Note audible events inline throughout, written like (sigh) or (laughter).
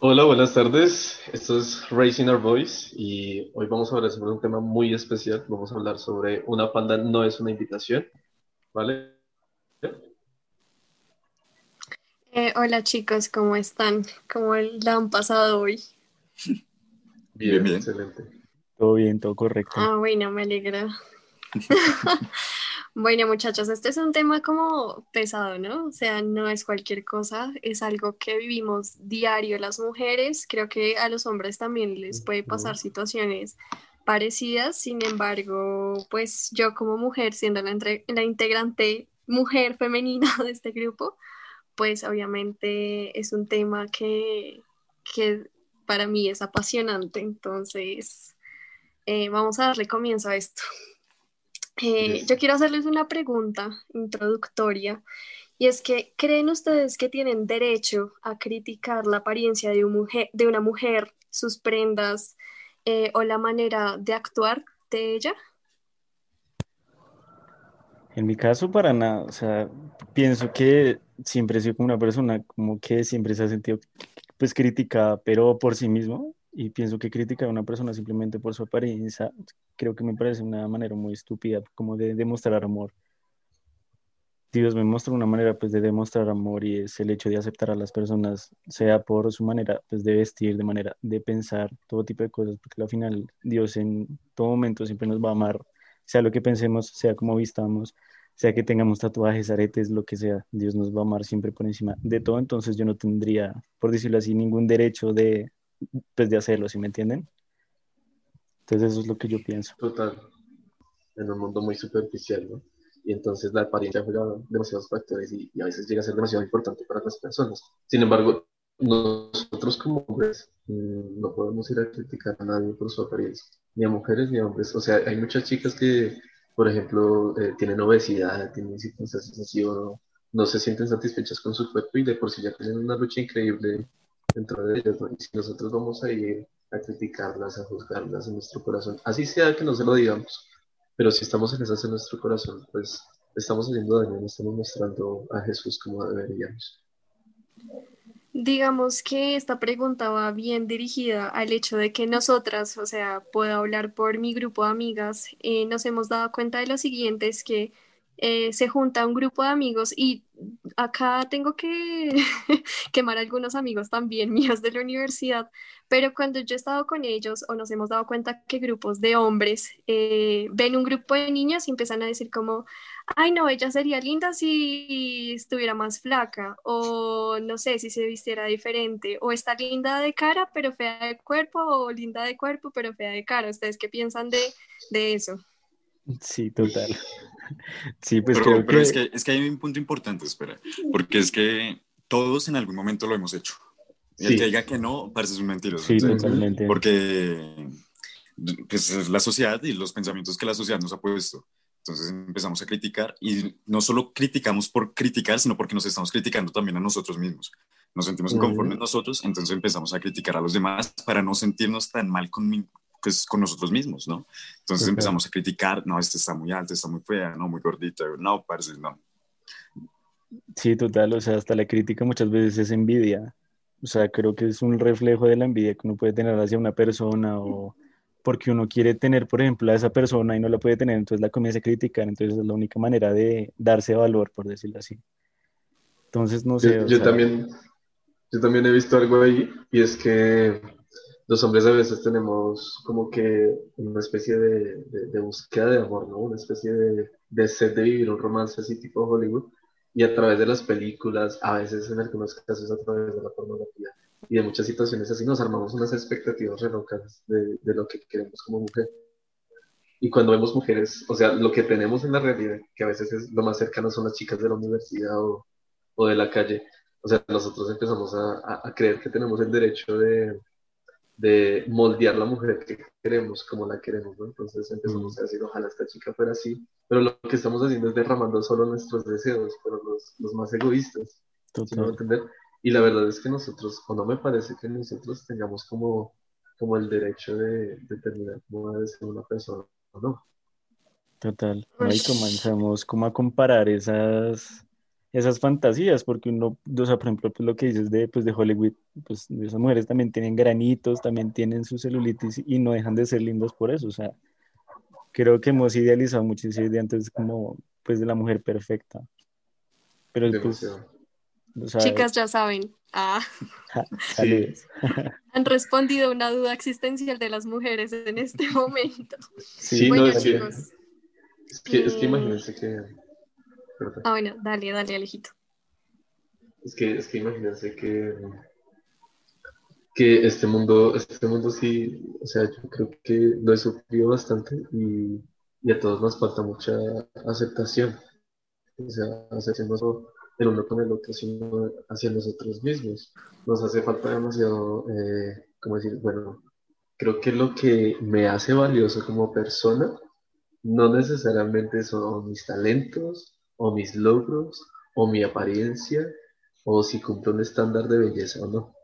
Hola, buenas tardes. Esto es Racing Our Voice y hoy vamos a hablar sobre un tema muy especial. Vamos a hablar sobre una panda no es una invitación, ¿vale? Eh, hola chicos, ¿cómo están? ¿Cómo la han pasado hoy? Bien, bien, excelente. Todo bien, todo correcto. Ah, bueno, me alegra. (laughs) Bueno, muchachos, este es un tema como pesado, ¿no? O sea, no es cualquier cosa, es algo que vivimos diario las mujeres. Creo que a los hombres también les puede pasar situaciones parecidas. Sin embargo, pues yo como mujer, siendo la, la integrante mujer femenina (laughs) de este grupo, pues obviamente es un tema que, que para mí es apasionante. Entonces, eh, vamos a darle comienzo a esto. (laughs) Eh, yo quiero hacerles una pregunta introductoria y es que, ¿creen ustedes que tienen derecho a criticar la apariencia de, mujer, de una mujer, sus prendas eh, o la manera de actuar de ella? En mi caso, para nada. O sea, pienso que siempre he sido como una persona como que siempre se ha sentido pues criticada, pero por sí mismo y pienso que criticar a una persona simplemente por su apariencia, creo que me parece una manera muy estúpida como de demostrar amor. Dios me muestra una manera pues de demostrar amor y es el hecho de aceptar a las personas, sea por su manera pues de vestir, de manera de pensar, todo tipo de cosas, porque al final Dios en todo momento siempre nos va a amar, sea lo que pensemos, sea como vistamos, sea que tengamos tatuajes, aretes, lo que sea, Dios nos va a amar siempre por encima de todo, entonces yo no tendría, por decirlo así, ningún derecho de pues, de hacerlo, ¿sí me entienden? Entonces eso es lo que yo pienso. Total. En un mundo muy superficial, ¿no? Y entonces la apariencia juega demasiados factores y, a veces llega a ser demasiado importante para las personas. Sin embargo, nosotros como hombres mm, no podemos ir a criticar a nadie por su apariencia, ni a mujeres ni a hombres. O sea, hay muchas chicas que, por ejemplo, eh, tienen obesidad, tienen circunstancias así o no, se sienten satisfechas con su cuerpo y de por sí ya tienen una lucha increíble dentro de ellos. Y si nosotros vamos a ir a criticarlas, a juzgarlas en nuestro corazón, así sea que no se lo digamos, pero si estamos en esas en nuestro corazón, pues estamos haciendo daño, no estamos mostrando a Jesús como deberíamos. Digamos que esta pregunta va bien dirigida al hecho de que nosotras, o sea, puedo hablar por mi grupo de amigas, eh, nos hemos dado cuenta de lo siguiente, es que eh, se junta un grupo de amigos y acá tengo que (laughs) quemar algunos amigos también (laughs) míos de la universidad, pero cuando yo he estado con ellos o nos hemos dado cuenta que grupos de hombres eh, ven un grupo de niñas y empiezan a decir como, ay no, ella sería linda si estuviera más flaca o no sé, si se vistiera diferente o está linda de cara pero fea de cuerpo o linda de cuerpo pero fea de cara. ¿Ustedes qué piensan de, de eso? Sí, total. (laughs) Sí, pues pero, creo es, que, es que hay un punto importante, espera, porque es que todos en algún momento lo hemos hecho. Y el que diga que no, parece un mentiroso. Sí, totalmente. Porque pues, es la sociedad y los pensamientos que la sociedad nos ha puesto. Entonces empezamos a criticar y no solo criticamos por criticar, sino porque nos estamos criticando también a nosotros mismos. Nos sentimos inconformes nosotros, entonces empezamos a criticar a los demás para no sentirnos tan mal con, pues, con nosotros mismos, ¿no? Entonces empezamos a criticar, no, este está muy alto, está muy fea, no, muy gordita, no, parece, no. Sí, total, o sea, hasta la crítica muchas veces es envidia. O sea, creo que es un reflejo de la envidia que uno puede tener hacia una persona o porque uno quiere tener, por ejemplo, a esa persona y no la puede tener, entonces la comienza a criticar, entonces es la única manera de darse valor, por decirlo así. Entonces, no sé. Yo, también, yo también he visto algo ahí y es que los hombres a veces tenemos como que una especie de, de, búsqueda de amor, ¿no? Una especie de, de sed de vivir un romance así tipo Hollywood y a través de las películas, a veces en algunos casos a través de la pornografía y de muchas situaciones así nos armamos unas expectativas re de, de lo que queremos como mujer. Y cuando vemos mujeres, o sea, lo que tenemos en la realidad, que a veces es lo más cercano son las chicas de la universidad o, o de la calle, o sea, nosotros empezamos a, a creer que tenemos el derecho de, de moldear la mujer que queremos como la queremos, ¿no? Entonces empezamos a decir, ojalá esta chica fuera así, pero lo que estamos haciendo es derramando solo nuestros deseos, pero los, los más egoístas, ¿sí entender? Y la verdad es que nosotros, o no me parece que nosotros tengamos como, como el derecho de determinar cómo debe ser una persona o no. Total, ahí comenzamos como a comparar esas esas fantasías, porque uno, o sea, por ejemplo, pues lo que dices de, pues de Hollywood, pues esas mujeres también tienen granitos, también tienen su celulitis y no dejan de ser lindas por eso, o sea, creo que hemos idealizado esa idea antes como, pues, de la mujer perfecta. Pero pues, Chicas ya saben. Ah. (laughs) (laughs) Han respondido una duda existencial de las mujeres en este momento. Sí, bueno, no, chicos. Es que, es que mm. imagínense que Ah, bueno, dale, dale, Alejito. Es que, es que imagínense que, que este mundo, este mundo sí, o sea, yo creo que lo he sufrido bastante y, a todos nos falta mucha aceptación. O sea, aceptarnos el uno con el otro, sino hacia nosotros mismos. Nos hace falta demasiado, eh, ¿cómo decir? Bueno, creo que lo que me hace valioso como persona no necesariamente son mis talentos, o mis logros, o mi apariencia, o si cumplo un estándar de belleza o no.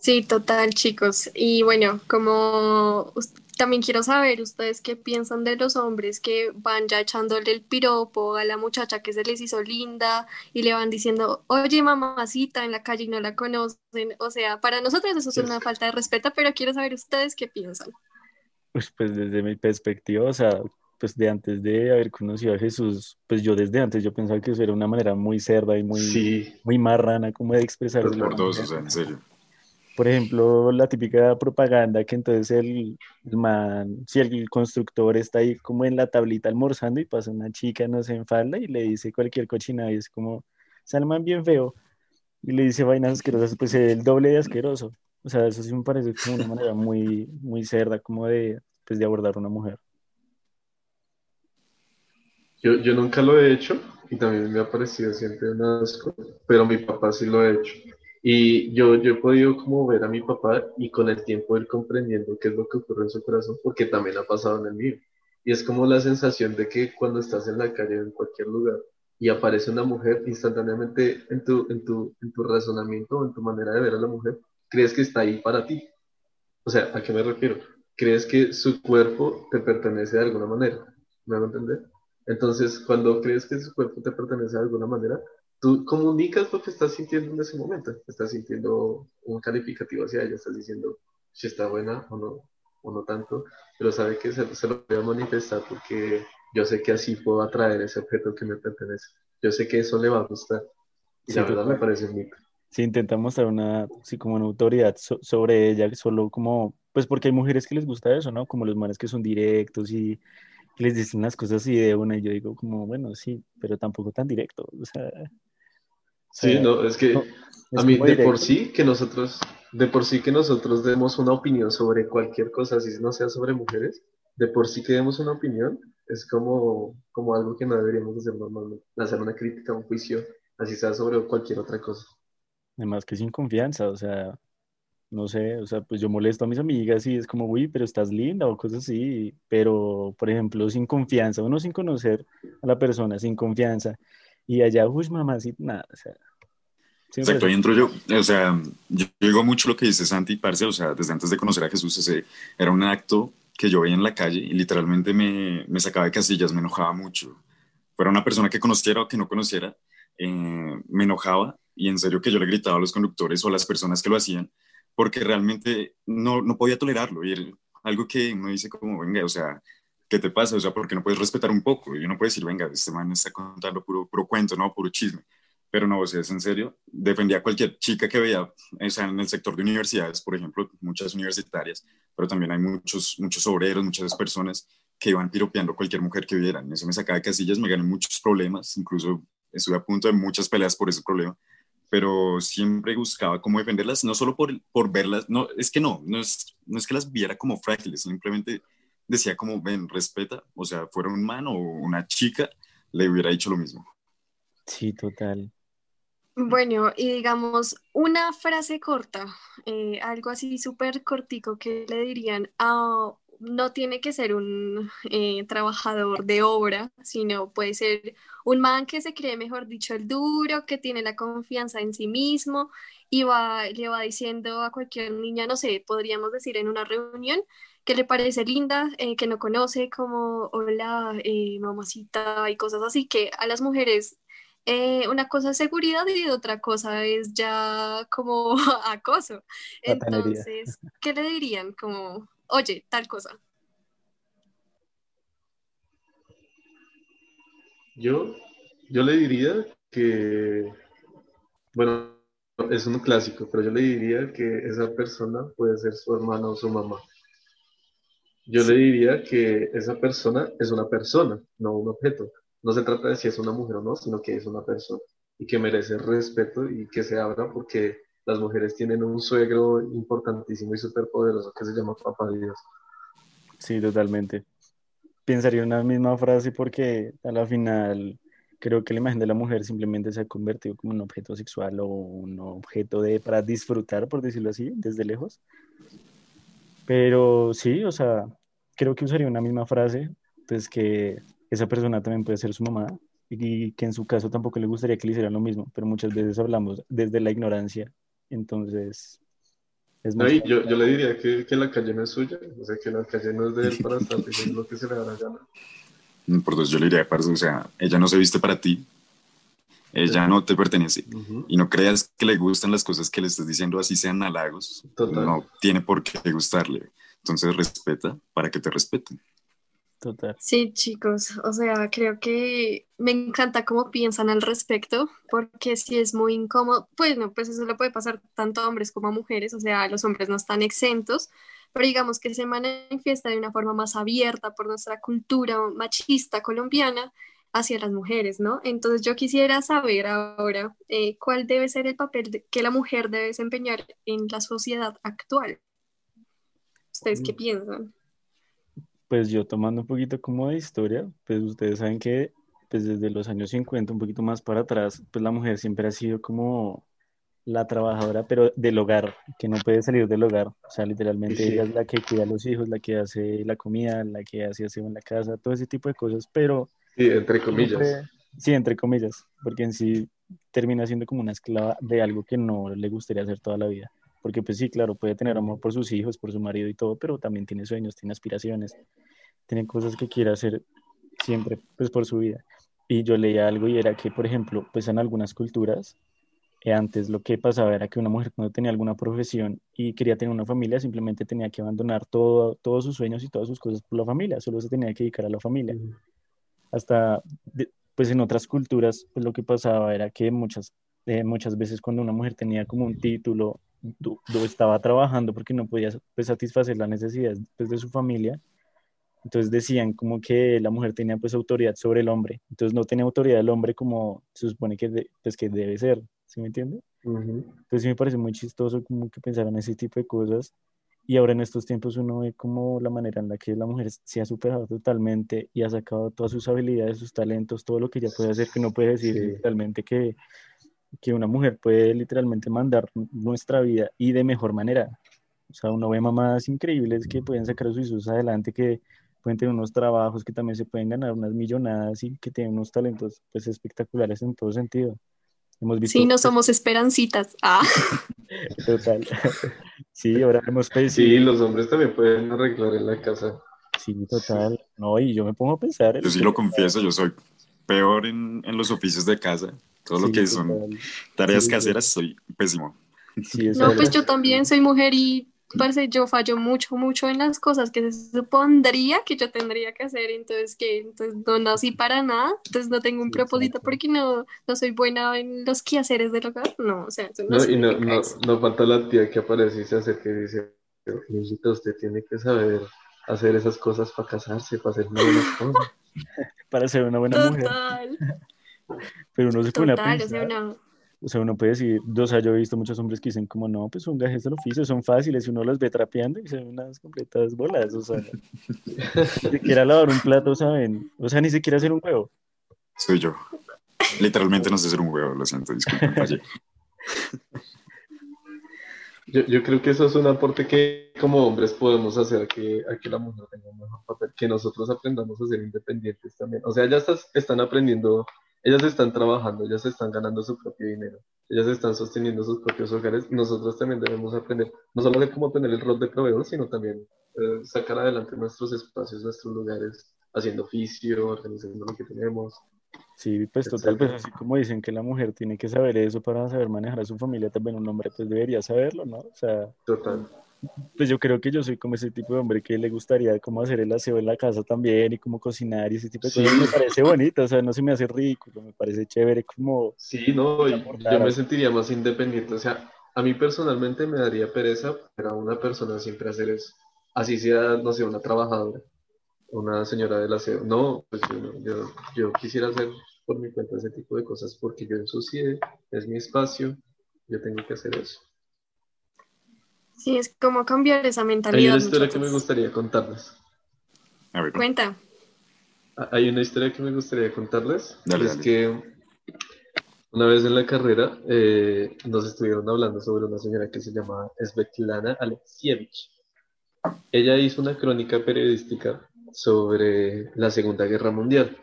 Sí, total, chicos. Y bueno, como también quiero saber ustedes qué piensan de los hombres que van ya echándole el piropo a la muchacha que se les hizo linda y le van diciendo, oye mamacita en la calle y no la conocen. O sea, para nosotros eso es una falta de respeto, pero quiero saber ustedes qué piensan. Pues, pues desde mi perspectiva, o sea, pues de antes de haber conocido a Jesús, pues yo desde antes yo pensaba que eso era una manera muy cerda y muy, muy marrana como de expresarse. Por dos, o sea, en serio. Por ejemplo, la típica propaganda que entonces el, man, si el constructor está ahí como en la tablita almorzando y pasa una chica, no sé, en falda y le dice cualquier cochina y es como, Salman bien feo. Y le dice vainas asquerosas, pues el doble de asqueroso. O sea, eso sí me parece como una manera muy, muy cerda como de, pues, de abordar a una mujer. Yo, yo nunca lo he hecho y también me ha parecido siempre un asco, pero mi papá sí lo ha hecho. Y yo, yo he podido como ver a mi papá y con el tiempo ir comprendiendo qué es lo que ocurre en su corazón, porque también ha pasado en el mío. Y es como la sensación de que cuando estás en la calle, en cualquier lugar, y aparece una mujer, instantáneamente en tu, en tu, en tu razonamiento, en tu manera de ver a la mujer, crees que está ahí para ti. O sea, ¿a qué me refiero? Crees que su cuerpo te pertenece de alguna manera. ¿Me van a entender? Entonces, cuando crees que su cuerpo te pertenece de alguna manera, tú comunicas lo que estás sintiendo en ese momento. Estás sintiendo un calificativo hacia ella, estás diciendo si está buena o no, o no tanto, pero sabe que se, se lo voy a manifestar porque yo sé que así puedo atraer ese objeto que me pertenece. Yo sé que eso le va a gustar. Y la verdad me parece un mito. Sí, intentamos mostrar una, sí, como una autoridad sobre ella, solo como, pues porque hay mujeres que les gusta eso, ¿no? Como los manes que son directos y les dicen las cosas así de una y yo digo como, bueno, sí, pero tampoco tan directo. O sea, sí, no, es que a mí de por sí que nosotros, de por sí que nosotros demos una opinión sobre cualquier cosa, si no sea sobre mujeres, de por sí que demos una opinión, es como, como algo que no deberíamos hacer normalmente, hacer una crítica, un juicio, así sea sobre cualquier otra cosa. Además que sin confianza, o sea, no sé, o sea, pues yo molesto a mis amigas y es como, uy, pero estás linda o cosas así, pero, por ejemplo, sin confianza, uno sin conocer a la persona, sin confianza, y allá, uy, mamá, sí, nada, o sea. Exacto, ahí entro yo, o sea, yo, digo mucho lo que dice Santi, parce, o sea, desde antes de conocer a Jesús, ese era un acto que yo veía en la calle y literalmente me, me sacaba de casillas, me enojaba mucho. Fuera una persona que conociera o que no conociera, eh, me enojaba y en serio que yo le gritaba a los conductores o a las personas que lo hacían, porque realmente no, no podía tolerarlo. Y algo que uno dice como, venga, o sea, ¿qué te pasa? O sea, ¿por qué no puedes respetar un poco? Y uno puede decir, venga, este man está contando puro, puro cuento, ¿no? Puro chisme. Pero no, o sea, es en serio. Defendía a cualquier chica que veía, o sea, en el sector de universidades, por ejemplo, muchas universitarias, pero también hay muchos, muchos obreros, muchas personas que iban piropeando cualquier mujer que vieran. Eso me sacaba de casillas, me gané muchos problemas, incluso estuve a punto de muchas peleas por ese problema pero siempre buscaba cómo defenderlas, no solo por, por verlas, no, es que no, no es, no es que las viera como frágiles, simplemente decía como, ven, respeta, o sea, fuera un man o una chica, le hubiera dicho lo mismo. Sí, total. Bueno, y digamos, una frase corta, eh, algo así súper cortico que le dirían a no tiene que ser un eh, trabajador de obra, sino puede ser un man que se cree, mejor dicho, el duro, que tiene la confianza en sí mismo y va, le va diciendo a cualquier niña, no sé, podríamos decir en una reunión, que le parece linda, eh, que no conoce, como hola, eh, mamacita y cosas así, que a las mujeres eh, una cosa es seguridad y otra cosa es ya como (laughs) acoso. Entonces, ¿qué le dirían? Como, oye, tal cosa. Yo, yo le diría que, bueno, es un clásico, pero yo le diría que esa persona puede ser su hermana o su mamá. Yo le diría que esa persona es una persona, no un objeto. No se trata de si es una mujer o no, sino que es una persona y que merece respeto y que se abra porque las mujeres tienen un suegro importantísimo y súper poderoso que se llama Papá Dios. Sí, totalmente pensaría una misma frase porque a la final creo que la imagen de la mujer simplemente se ha convertido como un objeto sexual o un objeto de para disfrutar, por decirlo así, desde lejos. Pero sí, o sea, creo que usaría una misma frase, pues que esa persona también puede ser su mamá y que en su caso tampoco le gustaría que le hicieran lo mismo, pero muchas veces hablamos desde la ignorancia. Entonces, yo, yo, le diría que, que, la calle no es suya, o sea, que la calle no es de él para estar diciendo lo que se le da la gana. (laughs) Por dos, yo le diría, o sea, ella no se viste para ti, ella no te pertenece. Y no creas que le gustan las cosas que le estás diciendo, así sean halagos. No tiene por qué gustarle. Entonces respeta para que te respeten. Sí, chicos, o sea, creo que me encanta cómo piensan al respecto, porque si es muy incómodo, pues no, pues eso le puede pasar tanto a hombres como a mujeres, o sea, los hombres no están exentos, pero digamos que se manifiesta de una forma más abierta por nuestra cultura machista colombiana hacia las mujeres, ¿no? Entonces yo quisiera saber ahora eh, cuál debe ser el papel que la mujer debe desempeñar en la sociedad actual. ¿Ustedes qué piensan? Pues yo tomando un poquito como de historia, pues ustedes saben que pues desde los años 50, un poquito más para atrás, pues la mujer siempre ha sido como la trabajadora, pero del hogar, que no puede salir del hogar. O sea, literalmente ella es la que cuida a los hijos, la que hace la comida, la que hace aseo en la casa, todo ese tipo de cosas, pero... Sí, entre comillas. sí, entre comillas, porque en sí termina siendo como una esclava de algo que no le gustaría hacer toda la vida porque pues sí, claro, puede tener amor por sus hijos, por su marido y todo, pero también tiene sueños, tiene aspiraciones, tiene cosas que quiere hacer siempre, pues por su vida. Y yo leía algo y era que, por ejemplo, pues en algunas culturas, eh, antes lo que pasaba era que una mujer cuando tenía alguna profesión y quería tener una familia, simplemente tenía que abandonar todo, todos sus sueños y todas sus cosas por la familia, solo se tenía que dedicar a la familia. Hasta, pues en otras culturas, pues lo que pasaba era que muchas, eh, muchas veces cuando una mujer tenía como un título estaba trabajando porque no podía pues, satisfacer las necesidades pues, de su familia. Entonces decían como que la mujer tenía pues autoridad sobre el hombre. Entonces no tenía autoridad el hombre como se supone que, pues, que debe ser. ¿Sí me entiende? Entonces sí me parece muy chistoso como que pensaran ese tipo de cosas. Y ahora en estos tiempos uno ve como la manera en la que la mujer se ha superado totalmente y ha sacado todas sus habilidades, sus talentos, todo lo que ella puede hacer, que no puede decir realmente que que una mujer puede literalmente mandar nuestra vida y de mejor manera. O sea, uno ve mamás increíbles que pueden sacar a sus hijos adelante, que pueden tener unos trabajos, que también se pueden ganar unas millonadas y que tienen unos talentos pues espectaculares en todo sentido. Hemos visto... Sí, no somos esperancitas. (laughs) Ah. (laughs) Total. (laughs) Sí, ahora hemos pensado. Sí, los hombres también pueden arreglar en la casa. Sí, total. No, y yo me pongo a pensar. Yo sí lo confieso, yo soy peor en, en los oficios de casa. Todo lo que son tareas caseras, soy pésimo. (laughs) no, pues yo también soy mujer y parece yo fallo mucho, mucho en las cosas que se supondría que yo tendría que hacer, entonces que entonces no nací para nada, entonces no tengo un propósito porque no, no soy buena en los quehaceres del hogar, no, o sea, no, no y no, no, no, falta la tía que aparece y se acerca y dice, usted tiene que saber hacer esas cosas para casarse, para hacer una buena cosa. (laughs) para ser una buena Total. mujer. (laughs) Pero uno se pone a pensar. O sea, uno puede decir, o sea, yo he visto muchos hombres que dicen como, no, pues son gajes del oficio, son fáciles, y uno los ve trapeando y se ven unas completas bolas, o sea, ni siquiera lavar un plato, ¿saben? O sea, ni siquiera hacer un huevo. Soy yo. Literalmente no sé hacer un huevo, lo siento, disculpen, fallé. (laughs) Yo, yo, creo que eso es un aporte que como hombres podemos hacer que, que la mujer tenga un mejor papel, que nosotros aprendamos a ser independientes también. O sea, estás, están aprendiendo ellas están trabajando, ellas están ganando su propio dinero, ellas están sosteniendo sus propios hogares nosotros también debemos aprender, no solo de cómo tener el rol de proveedor, sino también eh, sacar adelante nuestros espacios, nuestros lugares, haciendo oficio, organizando lo que tenemos. Sí, pues total, pues así como dicen que la mujer tiene que saber eso para saber manejar a su familia, también un hombre pues debería saberlo, ¿no? O sea, total. Pues yo creo que yo soy como ese tipo de hombre que le gustaría como hacer el aseo en la casa también y como cocinar y ese tipo de cosas. Me parece bonito, o sea, no se me hace rico, me parece chévere como... Sí, no, yo me sentiría más independiente, o sea, a mí personalmente me daría pereza para una persona siempre hacer eso. Así sea, no sé, una trabajadora, una señora del aseo. No, pues yo, yo, quisiera hacer por mi cuenta ese tipo de cosas porque yo ensucié, es mi espacio, yo tengo que hacer eso. Sí, es como cambiar esa mentalidad. Hay una historia que me gustaría contarles. A ver. Cuenta. Ah, hay una historia que me gustaría contarles. es que una vez en la carrera eh, nos estuvieron hablando sobre una señora que se llama Svetlana Alexievich. Ella hizo una crónica periodística sobre la Segunda Guerra Mundial.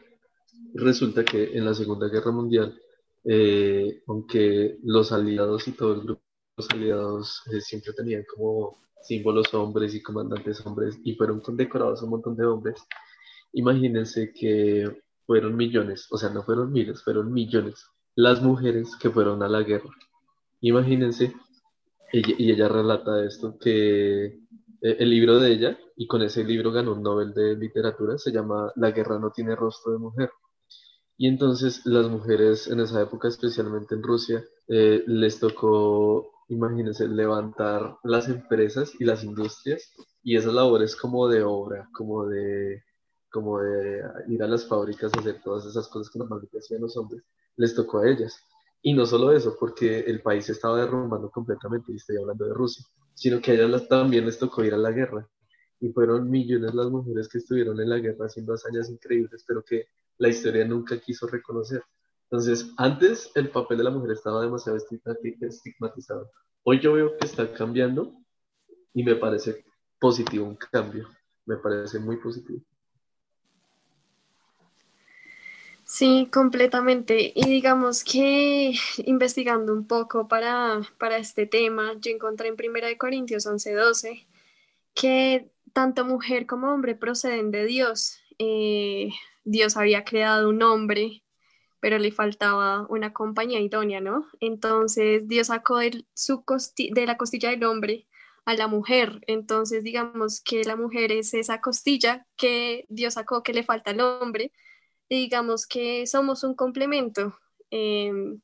Resulta que en la Segunda Guerra Mundial, eh, aunque los aliados y todo el grupo de los aliados eh, siempre tenían como símbolos hombres y comandantes hombres y fueron condecorados un montón de hombres, imagínense que fueron millones, o sea, no fueron miles, fueron millones las mujeres que fueron a la guerra. Imagínense, y ella relata esto, que eh, el libro de ella, y con ese libro ganó un Nobel de Literatura, se llama La guerra no tiene rostro de mujer. Y entonces las mujeres en esa época, especialmente en Rusia, eh, les tocó, imagínense, levantar las empresas y las industrias y esas labores como de obra, como de, como de ir a las fábricas a hacer todas esas cosas que normalmente hacían los hombres les tocó a ellas. Y no solo eso, porque el país estaba derrumbando completamente, y estoy hablando de Rusia, sino que a ellas también les tocó ir a la guerra. Y fueron millones las mujeres que estuvieron en la guerra haciendo hazañas increíbles, pero que la historia nunca quiso reconocer. Entonces, antes el papel de la mujer estaba demasiado estigmatizado. Hoy yo veo que está cambiando y me parece positivo un cambio. Me parece muy positivo. Sí, completamente. Y digamos que investigando un poco para, para este tema, yo encontré en 1 Corintios 11:12 que tanto mujer como hombre proceden de Dios. Eh, Dios había creado un hombre, pero le faltaba una compañía idónea, ¿no? Entonces Dios sacó de, su de la costilla del hombre a la mujer. Entonces digamos que la mujer es esa costilla que Dios sacó que le falta al hombre digamos que somos un complemento. Em,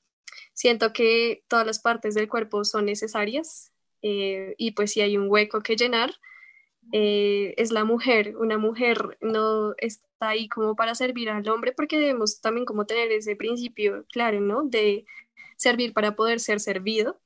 siento que todas las partes del cuerpo son necesarias eh, y pues si hay un hueco que llenar, eh, es la mujer. Una mujer no está ahí como para servir al hombre porque debemos también como tener ese principio claro, ¿no? De servir para poder ser servido.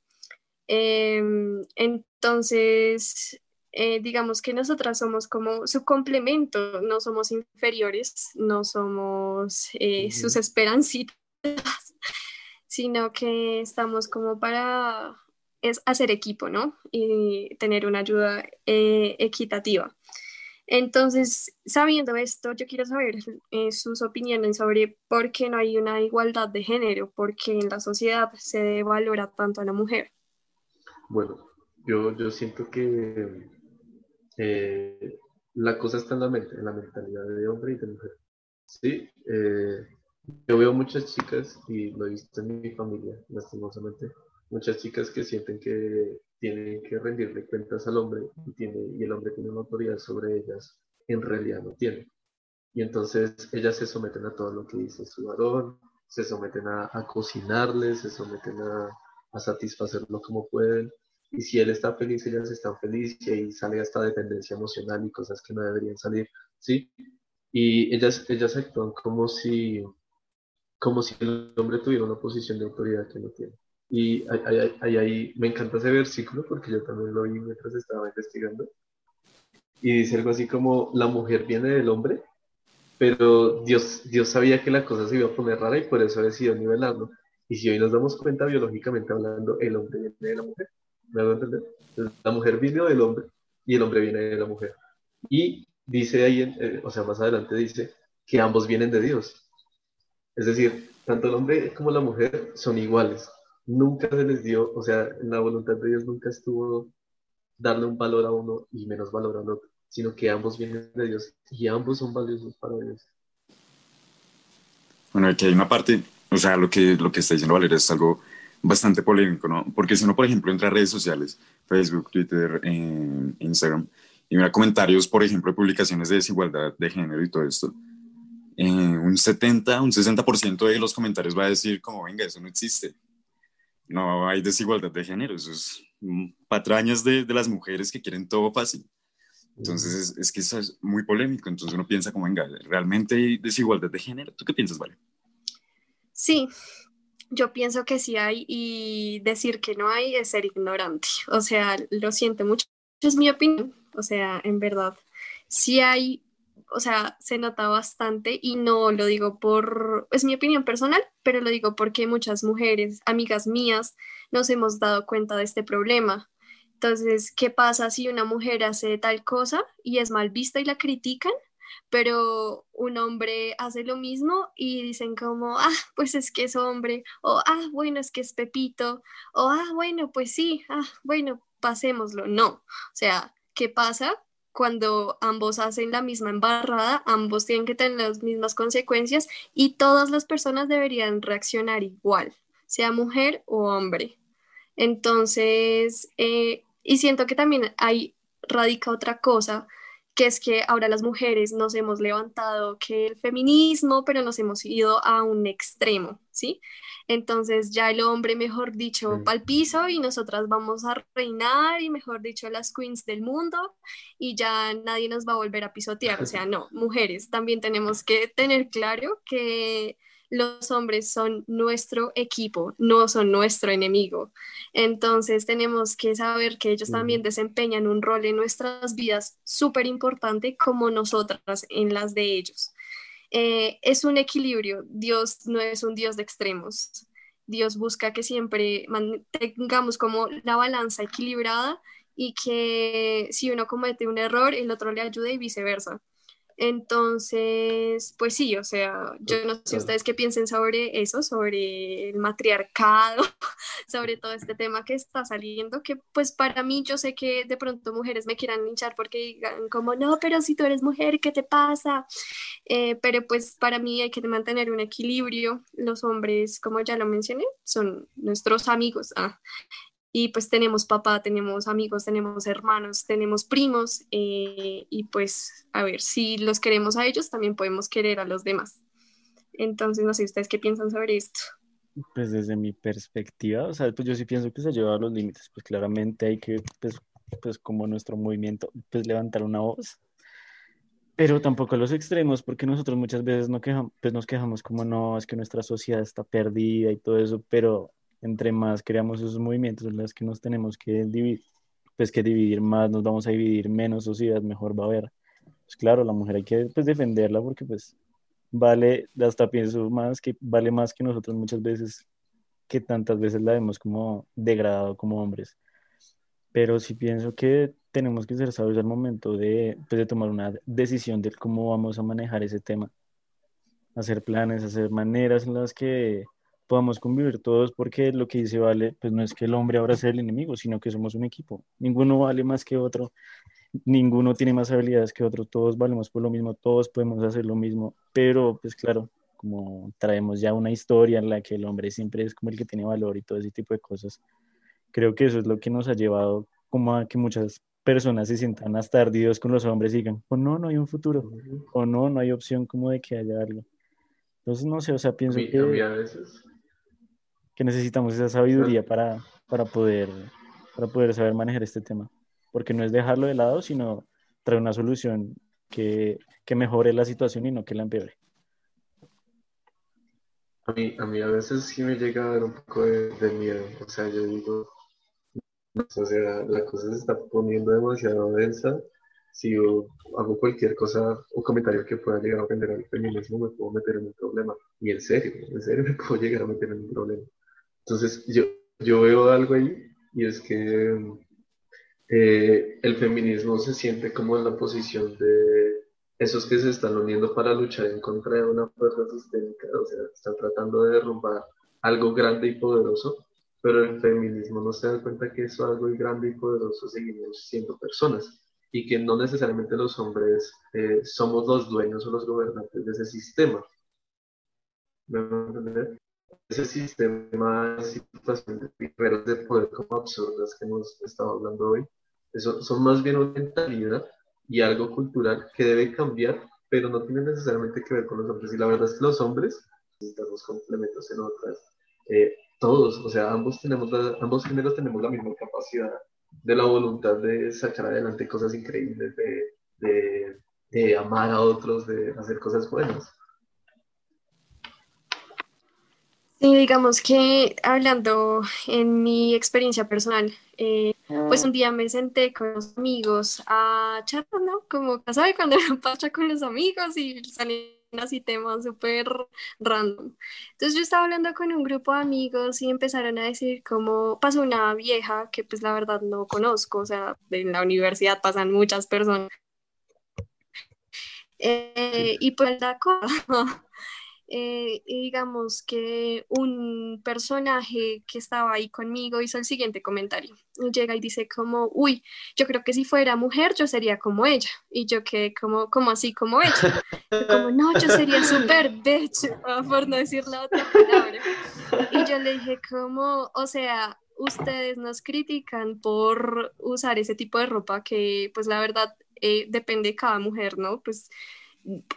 Em, entonces, eh, digamos que nosotras somos como su complemento, no somos inferiores, no somos eh, sus esperancitas, (laughs) sino que estamos como para es hacer equipo, ¿no? Y tener una ayuda eh, equitativa. Entonces, sabiendo esto, yo quiero saber sus opiniones sobre por qué no hay una igualdad de género, por qué en la sociedad se valora tanto a la mujer. Bueno, yo, yo siento que eh, la cosa está en la mente, en la mentalidad de hombre y de mujer. Sí, eh, yo veo muchas chicas, y lo he visto en mi familia, lastimosamente, muchas chicas que sienten que tienen que rendirle cuentas al hombre y, el hombre tiene una autoridad sobre ellas, en realidad no tiene. Y entonces ellas se someten a todo lo que dice su varón, se someten a, a cocinarle, se someten a, a satisfacerlo como pueden, y si él está feliz, ellas están felices y ahí sale esta dependencia emocional y cosas que no deberían salir, ¿sí? Y ellas, ellas actúan como si, como si el hombre tuviera una posición de autoridad que no tiene. Y ahí, ahí, me encanta ese versículo porque yo también lo vi mientras estaba investigando. Y dice algo así como, la mujer viene del hombre, pero Dios, Dios sabía que la cosa se iba a poner rara y por eso decidió nivelarlo. Y si hoy nos damos cuenta, biológicamente hablando, el hombre viene de la mujer. La mujer viene del hombre y el hombre viene de la mujer. Y dice ahí, eh, o sea, más adelante dice que ambos vienen de Dios. Es decir, tanto el hombre como la mujer son iguales. Nunca se les dio, o sea, la voluntad de Dios nunca estuvo darle un valor a uno y menos valor al otro, sino que ambos vienen de Dios y ambos son valiosos para Dios. Bueno, aquí hay una parte, o sea, lo que, lo que está diciendo Valeria es algo bastante polémico, ¿no? Porque si uno, por ejemplo, entra a redes sociales, Facebook, Twitter, eh, Instagram, y mira comentarios, por ejemplo, de publicaciones de desigualdad de género y todo esto, eh, un 70, un 60% de los comentarios va a decir como, venga, eso no existe. No hay desigualdad de género, eso es patrañas de, de las mujeres que quieren todo fácil. Entonces, es, es, que eso es muy polémico. Entonces uno piensa como, venga, ¿realmente hay desigualdad de género? ¿Tú qué piensas, Vale? Sí, yo pienso que sí hay y decir que no hay es ser ignorante. O sea, lo siento mucho, es mi opinión. O sea, en verdad, sí hay, o sea, se nota bastante y no lo digo por, es mi opinión personal, pero lo digo porque muchas mujeres, amigas mías, nos hemos dado cuenta de este problema. Entonces, ¿qué pasa si una mujer hace tal cosa y es mal vista y la critican? Pero un hombre hace lo mismo y dicen como, ah, pues es que es hombre, o ah, bueno, es que es Pepito, o ah, bueno, pues sí, ah, bueno, pasémoslo. No, o sea, ¿qué pasa? Cuando ambos hacen la misma embarrada, ambos tienen que tener las mismas consecuencias y todas las personas deberían reaccionar igual, sea mujer o hombre. Entonces, eh, y siento que también hay radica otra cosa que es que ahora las mujeres nos hemos levantado que el feminismo, pero nos hemos ido a un extremo, ¿sí? Entonces ya el hombre, mejor dicho, va al piso y nosotras vamos a reinar y mejor dicho las queens del mundo y ya nadie nos va a volver a pisotear. O sea, no, mujeres, también tenemos que tener claro que los hombres son nuestro equipo, no son nuestro enemigo. Entonces tenemos que saber que ellos también desempeñan un rol en nuestras vidas súper importante como nosotras en las de ellos. Eh, es un equilibrio, Dios no es un Dios de extremos. Dios busca que siempre mantengamos como la balanza equilibrada y que si uno comete un error, el otro le ayude y viceversa. Entonces, pues sí, o sea, yo no sé ustedes qué piensen sobre eso, sobre el matriarcado, (laughs) sobre todo este tema que está saliendo, que pues para mí yo sé que de pronto mujeres me quieran hinchar porque digan como, no, pero si tú eres mujer, ¿qué te pasa? Eh, pero pues para mí hay que mantener un equilibrio. Los hombres, como ya lo mencioné, son nuestros amigos. Ah, y pues tenemos papá, tenemos amigos, tenemos hermanos, tenemos primos eh, y pues a ver, si los queremos a ellos, también podemos querer a los demás. Entonces, no sé, ¿ustedes qué piensan sobre esto? Pues desde mi perspectiva, o sea, pues yo sí pienso que se ha llevado a los límites, pues claramente hay que, pues, pues como nuestro movimiento, pues levantar una voz, pero tampoco a los extremos, porque nosotros muchas veces no quejamos, pues nos quejamos como no, es que nuestra sociedad está perdida y todo eso, pero entre más creamos esos movimientos en los que nos tenemos que dividir, pues que dividir más, nos vamos a dividir menos sociedad, mejor va a haber. Pues claro, la mujer hay que pues, defenderla porque pues vale, hasta pienso más que vale más que nosotros muchas veces, que tantas veces la vemos como degradado como hombres. Pero sí pienso que tenemos que ser sabios al momento de, pues, de tomar una decisión de cómo vamos a manejar ese tema. Hacer planes, hacer maneras en las que podamos convivir todos, porque lo que dice Vale, pues no es que el hombre ahora sea el enemigo, sino que somos un equipo. Ninguno vale más que otro, ninguno tiene más habilidades que otro, todos valemos por lo mismo, todos podemos hacer lo mismo, pero pues claro, como traemos ya una historia en la que el hombre siempre es como el que tiene valor y todo ese tipo de cosas, creo que eso es lo que nos ha llevado como a que muchas personas se sientan hasta ardidos con los hombres y digan, o no, no hay un futuro, o no, no hay opción como de que haya algo. Entonces, no sé, o sea, pienso que... A veces que necesitamos esa sabiduría para, para, poder, para poder saber manejar este tema. Porque no es dejarlo de lado, sino traer una solución que, que mejore la situación y no que la empeore. A mí, a mí a veces sí me llega a dar un poco de, miedo. O sea, yo digo, o sea, la cosa se está poniendo demasiado densa. Si yo hago cualquier cosa o comentario que pueda llegar a ofender al feminismo, me puedo meter en un problema. Y en serio, en serio me puedo llegar a meter en un problema. Entonces, yo, yo veo algo ahí y es que eh, el feminismo se siente como en la posición de esos que se están uniendo para luchar en contra de una fuerza sistémica, o sea, están tratando de derrumbar algo grande y poderoso, pero el feminismo no se da cuenta que eso algo grande y poderoso seguimos siendo personas y que no necesariamente los hombres eh, somos los dueños o los gobernantes de ese sistema. ¿Me? Ese sistema de situaciones de poder como absurdas que hemos estado hablando hoy, eso, son más bien una mentalidad y algo cultural que debe cambiar, pero no tiene necesariamente que ver con los hombres. Y la verdad es que los hombres necesitamos complementos en otras. Eh, todos, o sea, ambos, tenemos ambos géneros tenemos la misma capacidad de la voluntad de sacar adelante cosas increíbles, de, de, amar a otros, de hacer cosas buenas. Sí, digamos que hablando en mi experiencia personal, eh, pues un día me senté con los amigos a charlar, ¿no? Como, ¿sabes? Cuando (laughs) pasa con los amigos y salí así temas súper random. Entonces yo estaba hablando con un grupo de amigos y empezaron a decir como pasó una vieja que pues la verdad no conozco, o sea, en la universidad pasan muchas personas. Eh, y pues la cosa (laughs) eh, digamos que un personaje que estaba ahí conmigo hizo el siguiente comentario. Llega y dice como, uy, yo creo que si fuera mujer yo sería como ella. Y yo que como, como así como ella. como, no, yo sería súper bitch, (laughs) por no decir la otra palabra. Y yo le dije como, o sea, ustedes nos critican por usar ese tipo de ropa que pues la verdad eh, depende de cada mujer, ¿no? Pues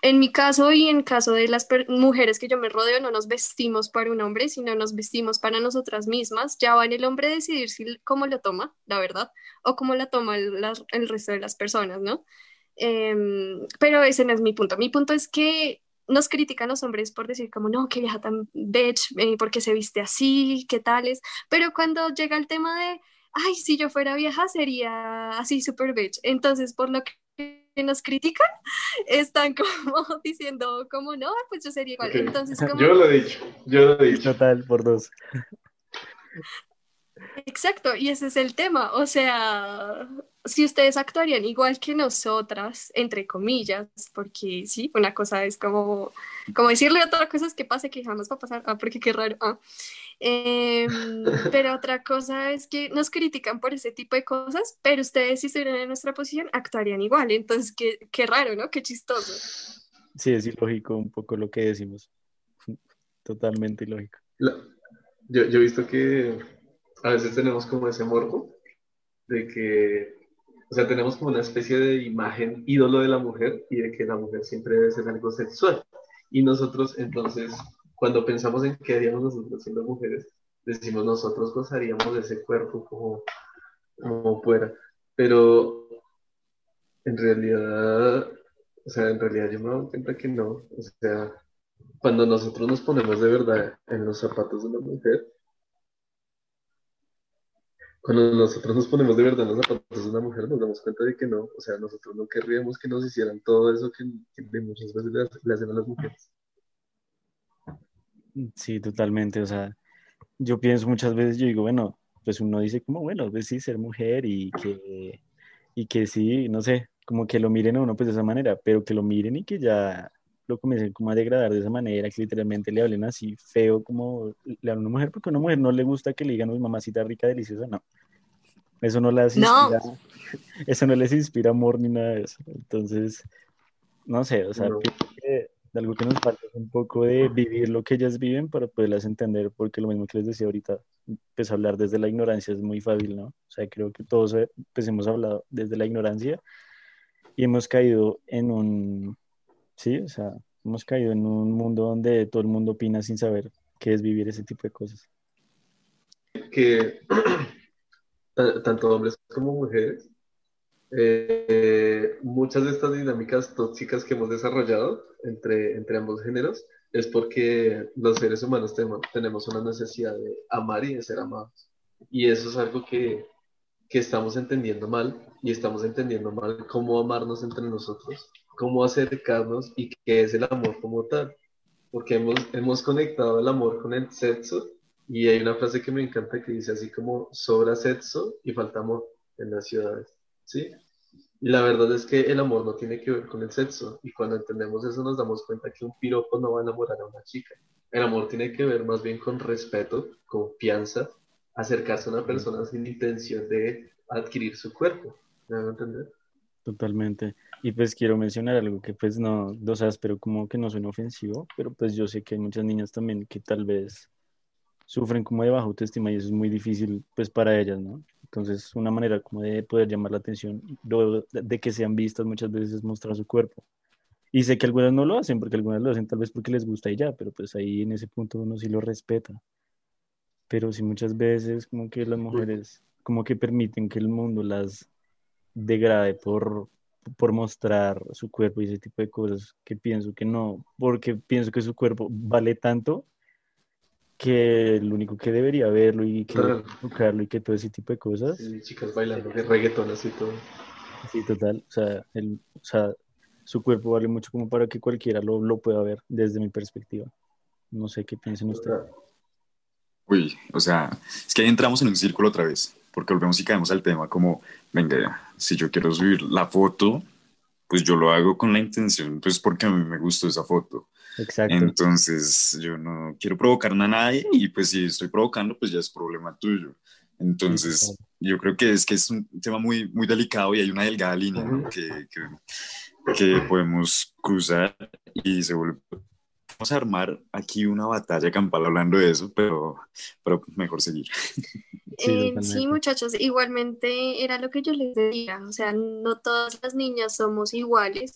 en mi caso y en caso de las mujeres que yo me rodeo, no nos vestimos para un hombre, sino nos vestimos para nosotras mismas. Ya va en el hombre decidir si, cómo lo toma, la verdad, o cómo la toma el, resto de las personas, ¿no? Em, pero ese no es mi punto. Mi punto es que nos critican los hombres por decir como, no, que vieja tan bitch, eh, porque se viste así, qué tales. Pero cuando llega el tema de, ay, si yo fuera vieja sería así super bitch. Entonces, por lo que nos critican (laughs) están como (laughs) diciendo como no, pues yo sería igual. Entonces, como... Yo lo he dicho, yo lo he dicho. Total, por dos. Exacto, y ese es el tema. O sea, si ustedes actuarían igual que nosotras, entre comillas, porque sí, una cosa es como, como decirle otra cosa es que pase que jamás va a pasar, ah, porque qué raro, ah. Em, pero otra cosa es que nos critican por ese tipo de cosas, pero ustedes si estuvieran en nuestra posición actuarían igual. Entonces, qué, qué raro, ¿no? Qué chistoso. Sí, es ilógico un poco lo que decimos. Totalmente ilógico. yo, yo he visto que a veces tenemos como ese morbo de que, o sea, tenemos como una especie de imagen ídolo de la mujer y de que la mujer siempre debe ser algo sexual. Y nosotros entonces cuando pensamos en qué haríamos nosotros siendo mujeres, decimos nosotros gozaríamos de ese cuerpo como, como fuera. Pero en realidad, o sea, en realidad yo me doy cuenta que no. O sea, cuando nosotros nos ponemos de verdad en los zapatos de una mujer, cuando nosotros nos ponemos de verdad en los zapatos de una mujer, nos damos cuenta de que no. O sea, nosotros no querríamos que nos hicieran todo eso que, muchas veces le hacen a las mujeres. Sí, totalmente. O sea, yo pienso muchas veces, yo digo, bueno, pues uno dice como, bueno, pues sí, ser mujer y que, y que sí, no sé, como que lo miren a uno pues de esa manera, pero que lo miren y que ya lo comiencen como a degradar de esa manera, que literalmente le hablen así feo como le hablan a una mujer, porque a una mujer no le gusta que le digan, uy, mamacita rica, deliciosa, no. Eso no las inspira, (laughs) eso no les inspira amor ni nada de eso. Entonces, no sé, o sea, de algo que nos falta un poco de vivir lo que ellas viven para poderlas entender, porque lo mismo que les decía ahorita, pues hablar desde la ignorancia es muy fácil, ¿no? O sea, creo que todos eh, pues hemos hablado desde la ignorancia y hemos caído en un, sí, o sea, hemos caído en un mundo donde todo el mundo opina sin saber qué es vivir ese tipo de cosas. Que (clears throat) tanto hombres como mujeres eh, muchas de estas dinámicas tóxicas que hemos desarrollado entre, entre ambos géneros es porque los seres humanos tenemos una necesidad de amar y de ser amados. Y eso es algo que, que estamos entendiendo mal y estamos entendiendo mal cómo amarnos entre nosotros, cómo acercarnos y qué es el amor como tal. Porque hemos, hemos conectado el amor con el sexo y hay una frase que me encanta que dice así como sobra sexo y falta amor en las ciudades. ¿Sí? Y la verdad es que el amor no tiene que ver con el sexo. Y cuando entendemos eso nos damos cuenta que un piropo no va a enamorar a una chica. El amor tiene que ver más bien con respeto, confianza, acercarse a una persona sin intención de adquirir su cuerpo. ¿Me van a entender? Totalmente. Y pues quiero mencionar algo que pues no, o sea, espero como que no suene ofensivo, pero pues yo sé que hay muchas niñas también que tal vez sufren como de baja autoestima y eso es muy difícil pues para ellas, ¿no? Entonces una manera como de poder llamar la atención, de que sean vistas muchas veces es mostrar su cuerpo. Y sé que algunas no lo hacen, porque algunas lo hacen tal vez porque les gusta y ya, pero pues ahí en ese punto uno sí lo respeta. Pero sí muchas veces como que las mujeres como que permiten que el mundo las degrade por, por mostrar su cuerpo y ese tipo de cosas que pienso que no, porque pienso que su cuerpo vale tanto que el único que debería verlo y que tocarlo y que todo ese tipo de cosas. Sí, chicas bailando de reggaetón así todo. Sí, total. O sea, el, o sea, su cuerpo vale mucho como para que cualquiera lo, lo pueda ver desde mi perspectiva. No sé qué piensen ustedes. Uy, o sea, es que ahí entramos en un círculo otra vez porque volvemos y caemos al tema como, venga, si yo quiero subir la foto, pues yo lo hago con la intención, pues porque a mí me gustó esa foto. Exacto. Entonces, yo no quiero provocar a nadie y pues si estoy provocando, pues ya es problema tuyo. Entonces, yo creo que es que es un tema muy, muy delicado y hay una delgada línea que, que, que podemos cruzar y se vuelve vamos a armar aquí una batalla campal hablando de eso, pero, pero mejor seguir. (laughs) Sí, eh, muchachos, igualmente era lo que yo les decía, o sea, no todas las niñas somos iguales,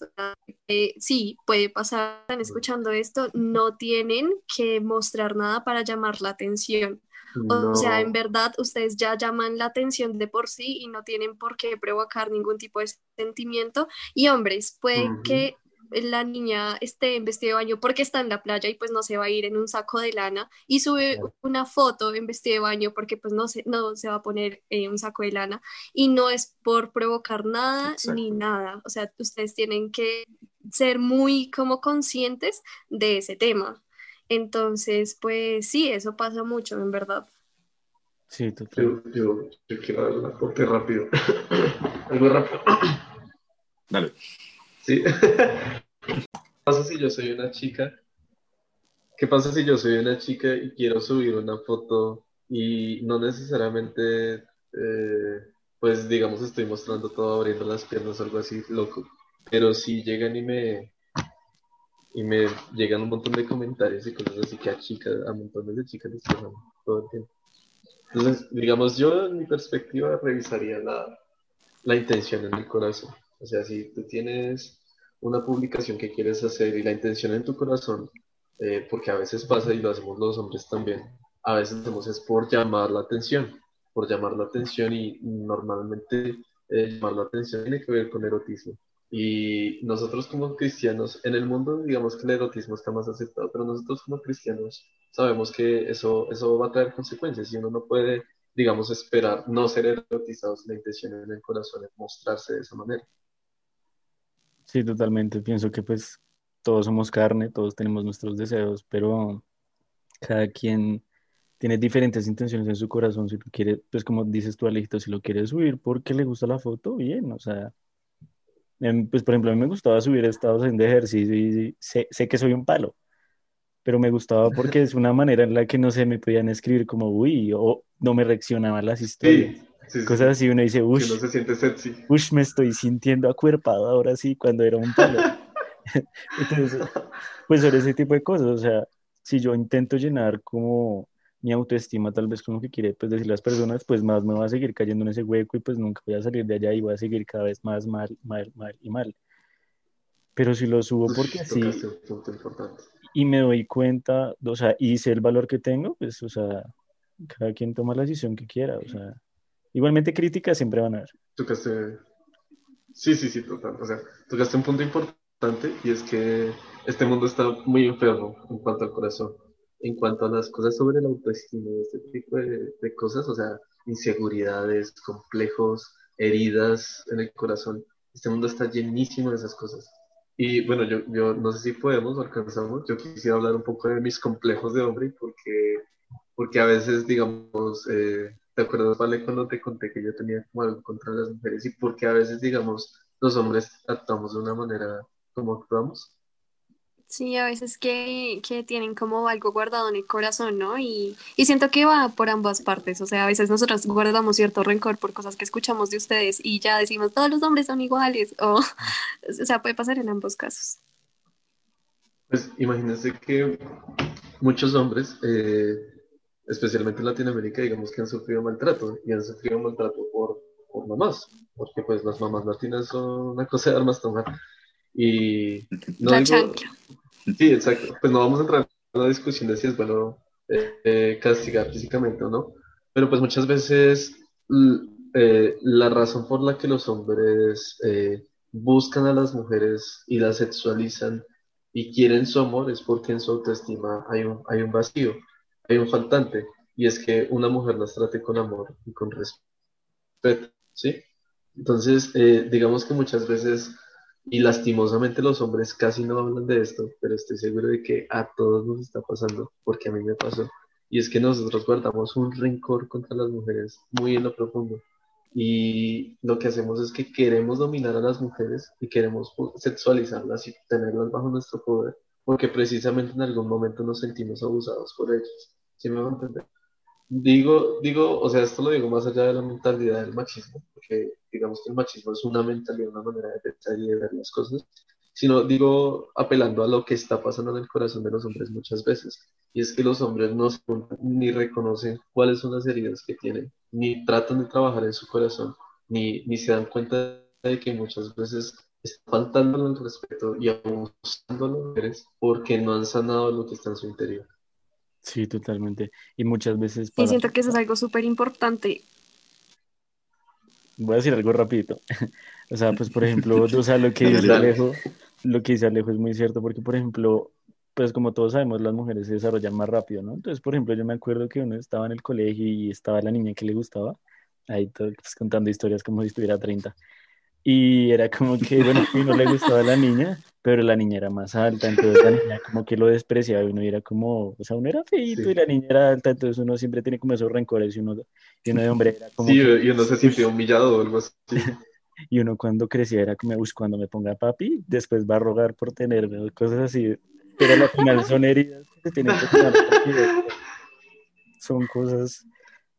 eh, sí, puede pasar, están escuchando esto, no tienen que mostrar nada para llamar la atención. O sea, en verdad, ustedes ya llaman la atención de por sí y no tienen por qué provocar ningún tipo de sentimiento. Y hombres, puede que la niña esté en vestido de baño porque está en la playa y pues no se va a ir en un saco de lana y sube una foto en vestido de baño porque pues no se, no se va a poner en un saco de lana y no es por provocar nada ni nada. O sea, ustedes tienen que ser muy como conscientes de ese tema. Entonces, pues sí, eso pasa mucho, en verdad. Sí, total. Yo, yo, quiero dar una aporte rápido. (coughs) Algo rápido. Dale. Sí. ¿Qué (laughs) pasa si yo soy una chica? ¿Qué pasa si yo soy una chica y quiero subir una foto y no necesariamente, eh, pues digamos, estoy mostrando todo, abriendo las piernas o algo así, loco? Pero si llegan y me, y me llegan un montón de comentarios y cosas así que a chicas, a montones de chicas les pasan todo el tiempo. Entonces, digamos, yo en mi perspectiva revisaría la, la intención en el corazón. O sea, si tú tienes una publicación que quieres hacer y la intención en tu corazón, eh, porque a veces pasa y lo hacemos los hombres también, a veces hacemos es por llamar la atención, por llamar la atención y normalmente eh, llamar la atención tiene que ver con erotismo. Y nosotros como cristianos, en el mundo digamos que el erotismo está más aceptado, pero nosotros como cristianos sabemos que eso, eso va a traer consecuencias y uno no puede, digamos, esperar no ser erotizado si la intención en el corazón es mostrarse de esa manera. Sí, totalmente. Pienso que pues todos somos carne, todos tenemos nuestros deseos, pero cada quien tiene diferentes intenciones en su corazón. Si tú quieres, pues como dices tú, Alejito, si lo quieres subir porque le gusta la foto, bien, o sea, em, pues por ejemplo, a mí me gustaba subir estados en de ejercicio y sé, sé que soy un palo, pero me gustaba porque es una manera en la que no se me podían escribir como, uy, o no me reaccionaban las historias cosas así, uno dice, uff, se siente sexy. me estoy sintiendo acuerpado ahora sí, cuando era un palo. (laughs) Entonces, pues sobre ese tipo de cosas, o sea, si yo intento llenar como mi autoestima tal vez como que quiere pues decir las personas, pues más me va a seguir cayendo en ese hueco y pues nunca voy a salir de allá y voy a seguir cada vez más mal, mal, mal y mal. Pero si lo subo porque sí y me doy cuenta, o sea, y sé el valor que tengo, pues, o sea, cada quien toma la decisión que quiera, o sea, Igualmente críticas siempre van a haber. Tocaste, sí, sí, sí, total. O sea, tocaste un punto importante y es que este mundo está muy enfermo en cuanto al corazón, en cuanto a las cosas sobre el autoestima, este tipo de, de cosas, o sea, inseguridades, complejos, heridas en el corazón. Este mundo está llenísimo de esas cosas. Y bueno, yo, yo no sé si podemos o alcanzamos. Yo quisiera hablar un poco de mis complejos de hombre porque, porque a veces, digamos, eh, ¿Te acuerdas, Vale, cuando te conté que yo tenía como algo contra las mujeres y porque a veces, digamos, los hombres actuamos de una manera como actuamos? Sí, a veces que, que, tienen como algo guardado en el corazón, ¿no? Y, y, siento que va por ambas partes, o sea, a veces nosotros guardamos cierto rencor por cosas que escuchamos de ustedes y ya decimos, todos los hombres son iguales, o, (laughs) o sea, puede pasar en ambos casos. Pues imagínense que muchos hombres, eh, especialmente en Latinoamérica, digamos que han sufrido maltrato, y han sufrido maltrato por, por mamás, porque pues las mamás latinas son una cosa de armas tomar. Y no la chancla. Sí, exacto. Pues no vamos a entrar en la discusión de si es bueno eh, castigar físicamente o no, pero pues muchas veces eh, la razón por la que los hombres eh, buscan a las mujeres y las sexualizan y quieren su amor es porque en su autoestima hay un, hay un vacío, hay un faltante, y es que una mujer las trate con amor y con respeto, ¿sí? Entonces, digamos que muchas veces y lastimosamente los hombres casi no hablan de esto, pero estoy seguro de que a todos nos está pasando, porque a mí me pasó. Y es que nosotros guardamos un rencor contra las mujeres muy en lo profundo. Y lo que hacemos es que queremos dominar a las mujeres y queremos sexualizarlas y tenerlas bajo nuestro poder, porque precisamente en algún momento nos sentimos abusados por ellos. ¿Sí me entender? Digo, digo, o sea, esto lo digo más allá de la mentalidad del machismo, porque digamos que el machismo es una mentalidad, una manera de pensar y de ver las cosas, sino digo apelando a lo que está pasando en el corazón de los hombres muchas veces, y es que los hombres no ni reconocen cuáles son las heridas que tienen, ni tratan de trabajar en su corazón, ni, ni se dan cuenta de que muchas veces están faltando el respeto y abusando a las mujeres porque no han sanado lo que está en su interior. Sí, totalmente. Y muchas veces... Y siento que eso es algo súper importante. Voy a decir algo rapidito. (laughs) o sea, pues por ejemplo, (laughs) o sea, lo que dice Alejo, lo que dice Alejo es muy cierto, porque por ejemplo, pues como todos sabemos, las mujeres se desarrollan más rápido, ¿no? Entonces, por ejemplo, yo me acuerdo que uno estaba en el colegio y estaba la niña que le gustaba, ahí todo, pues, contando historias como si estuviera 30. Y era como que, bueno, a no le gustaba a la niña, pero la niña era más alta, entonces la niña como que lo despreciaba y uno era como, o sea, uno era feito y la niña era alta, entonces uno siempre tiene como esos rencores y uno, y uno de hombre era como... Sí, y uno se siente humillado o algo así. (laughs) y uno cuando crecía era como, uy, cuando me ponga papi, después va a rogar por tenerme, cosas así, pero al final son heridas que tienen que son cosas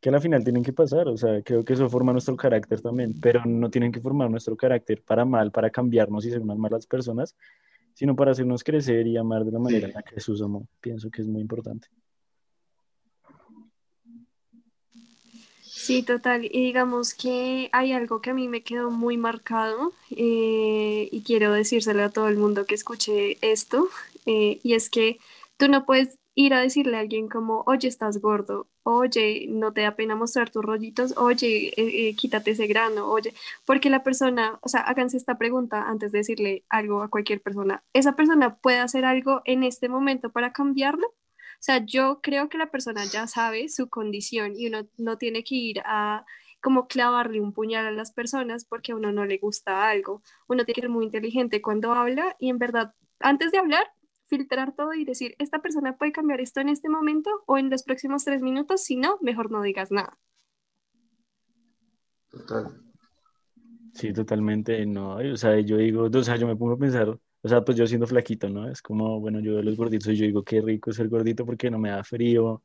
que al final tienen que pasar, o sea, creo que eso forma nuestro carácter también, pero no tienen que formar nuestro carácter para mal, para cambiarnos y ser unas malas personas, sino para hacernos crecer y amar de la manera en la que Jesús amó. Pienso que es muy importante. Sí, total. Y digamos que hay algo que a mí me quedó muy marcado eh, y quiero decírselo a todo el mundo que escuche esto, eh, y es que tú no puedes ir a decirle a alguien como, oye, estás gordo, oye, no te da pena mostrar tus rollitos, oye, eh, eh, quítate ese grano, oye, porque la persona, o sea, háganse esta pregunta antes de decirle algo a cualquier persona, ¿esa persona puede hacer algo en este momento para cambiarlo? O sea, yo creo que la persona ya sabe su condición y uno no tiene que ir a como clavarle un puñal a las personas porque a uno no le gusta algo. Uno tiene que ser muy inteligente cuando habla y en verdad, antes de hablar, filtrar todo y decir, esta persona puede cambiar esto en este momento o en los próximos tres minutos, si no, mejor no digas nada. Total. Sí, totalmente, no, o sea, yo digo, o sea, yo me pongo a pensar, o sea, pues yo siendo flaquito, ¿no? Es como, bueno, yo veo los gorditos y yo digo, qué rico ser gordito porque no me da frío,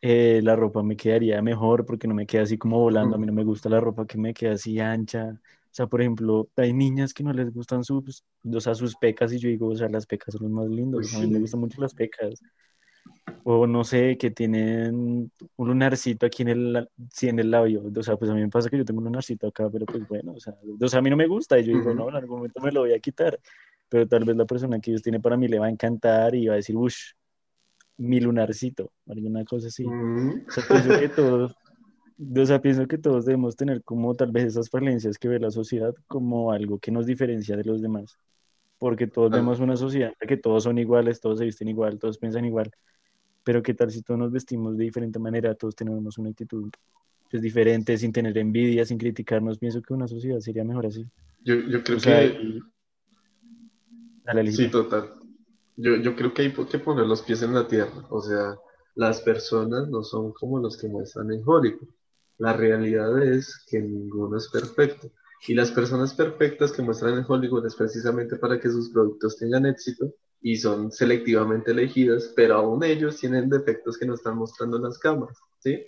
eh, la ropa me quedaría mejor porque no me queda así como volando, a mí no me gusta la ropa que me queda así ancha, o sea, por ejemplo, hay niñas que no les gustan sus, o sea, sus pecas y yo digo, o sea, las pecas son los más lindos, a mí me gustan mucho las pecas. O no sé, que tienen un lunarcito aquí en el, sí, en el labio. O sea, pues a mí me pasa que yo tengo un lunarcito acá, pero pues bueno, o sea, o sea, a mí no me gusta y yo digo, no, en algún momento me lo voy a quitar. Pero tal vez la persona que ellos tienen para mí le va a encantar y va a decir, uff, mi lunarcito, alguna cosa así. O sea, pienso que (laughs) todos, o sea, pienso que todos debemos tener como tal vez esas falencias que ve la sociedad como algo que nos diferencia de los demás. Porque todos vemos una sociedad que todos son iguales, todos se visten igual, todos piensan igual. Pero qué tal si todos nos vestimos de diferente manera, todos tenemos una actitud pues, diferente, sin tener envidia, sin criticarnos. Pienso que una sociedad sería mejor así. Yo, yo creo que... sí, total. Yo, yo creo que hay que poner los pies en la tierra. O sea, las personas no son como los que muestran en Hollywood la realidad es que ninguno es perfecto. Y las personas perfectas que muestran en Hollywood es precisamente para que sus productos tengan éxito y son selectivamente elegidas, pero aún ellos tienen defectos que no están mostrando en las cámaras, ¿sí?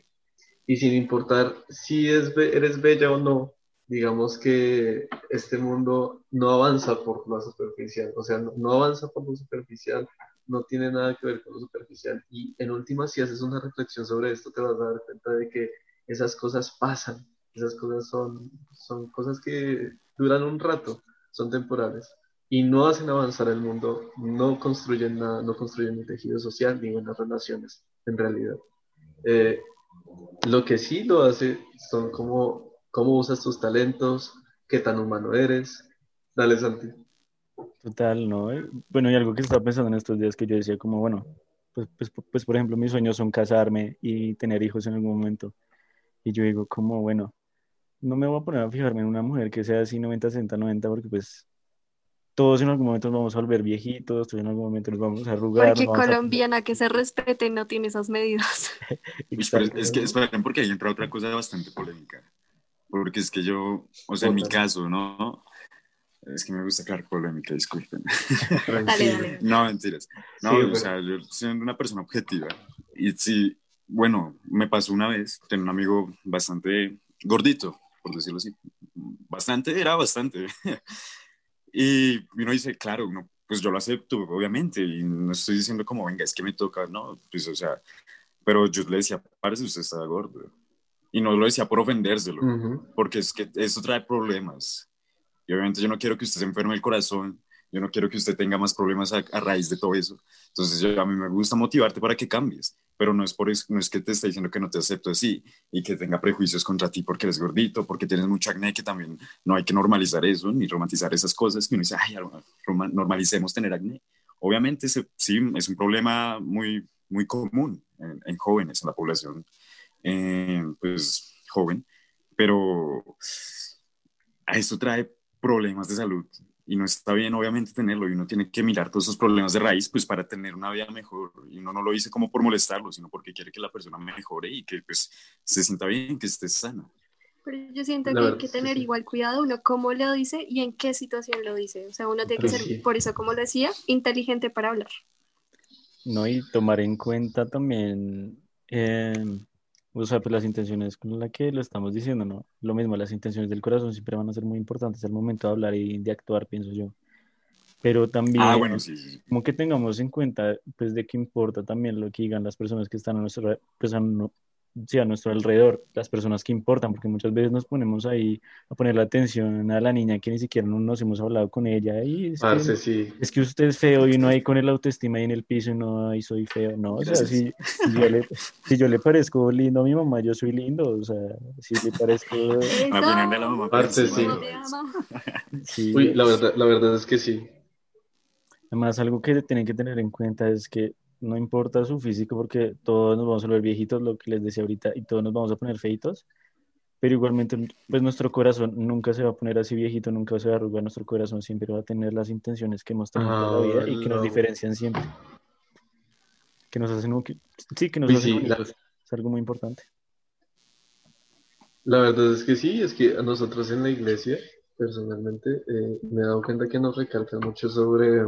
Y sin importar si es, eres bella o no, digamos que este mundo no avanza por lo superficial, o sea, no, avanza por lo superficial, no tiene nada que ver con lo superficial. Y en última, si haces una reflexión sobre esto, te vas a dar cuenta de que esas cosas pasan, esas cosas son, son cosas que duran un rato, son temporales y no hacen avanzar el mundo, no construyen nada, no construyen un tejido social ni buenas relaciones, en realidad. Eh, lo que sí lo hace son como cómo usas tus talentos, qué tan humano eres. Dale, Santi. Total, ¿no? Bueno, y algo que estaba pensando en estos días que yo decía como, bueno, pues, pues, pues por ejemplo, mis sueños son casarme y tener hijos en algún momento. Y yo digo como, bueno, no me voy a poner a fijarme en una mujer que sea así 90, 60, 90, porque pues todos en algún momento nos vamos a volver viejitos, todos en algún momento nos vamos a arrugar. Porque colombiana que se respete no tiene esas medidas. (laughs) es que esperen, porque ahí entra otra cosa bastante polémica. Porque es que yo, o sea, en mi caso, ¿no? Es que me gusta crear polémica, disculpen. (laughs) dale, (laughs) dale. No, mentiras. No, o sea, yo soy una persona objetiva. Y sí, bueno, me pasó una vez, tengo un amigo bastante gordito, por decirlo así. Bastante, era bastante. (laughs) y uno dice, claro, uno, pues yo lo acepto, obviamente, y no estoy diciendo como, venga, es que me toca, no, pues, o sea, pero yo le decía, parece usted está gordo. Y no lo decía por ofendérselo, porque es que eso trae problemas. Y obviamente yo no quiero que usted se enferme el corazón, yo no quiero que usted tenga más problemas a, a raíz de todo eso. Entonces yo, a mí me gusta motivarte para que cambies pero no es, por eso, no es que te esté diciendo que no te acepto así y que tenga prejuicios contra ti porque eres gordito, porque tienes mucho acné, que también no hay que normalizar eso ni romantizar esas cosas que uno dice, ay, normalicemos tener acné. Obviamente sí, es un problema muy, muy común en, jóvenes, en la población eh, pues, joven, pero a esto trae problemas de salud y no está bien obviamente tenerlo y uno tiene que mirar todos esos problemas de raíz pues para tener una vida mejor y uno no lo dice como por molestarlo sino porque quiere que la persona mejore y que pues se sienta bien, que esté sana. Pero yo siento que hay que tener igual cuidado uno cómo lo dice y en qué situación lo dice. O sea, uno tiene que ser, por eso como decía, inteligente para hablar. No, y tomar en cuenta también eh, o sea, pues las intenciones con las que lo estamos diciendo, ¿no? Lo mismo, las intenciones del corazón siempre van a ser muy importantes al momento de hablar y de actuar, pienso yo. Pero también, ah, bueno, sí, sí. como que tengamos en cuenta, pues, de qué importa también lo que digan las personas que están a nuestro, pues, a, sí, a nuestro alrededor, las personas que importan, porque muchas veces nos ponemos ahí a poner la atención a la niña que ni siquiera nos hemos hablado con ella y es, que, sí. es que usted es feo y no hay con el autoestima ahí en el piso y no, ahí soy feo, no, o sea, si, yo le, si, yo le, parezco lindo a mi mamá, yo soy lindo, o sea, si le parezco... (laughs) Parce, sí. sí. Uy, la verdad, la verdad es que sí. Además, algo que tienen que tener en cuenta es que no importa su físico porque todos nos vamos a volver viejitos, lo que les decía ahorita, y todos nos vamos a poner feitos, pero igualmente pues nuestro corazón nunca se va a poner así viejito, nunca se va a arrugar, nuestro corazón siempre va a tener las intenciones que hemos tenido toda la vida y que nos diferencian siempre. Que nos hacen, sí, que nos hacen es algo muy importante. La verdad es que sí, es que a nosotros en la iglesia, personalmente, eh, me he dado cuenta que nos recalcan mucho sobre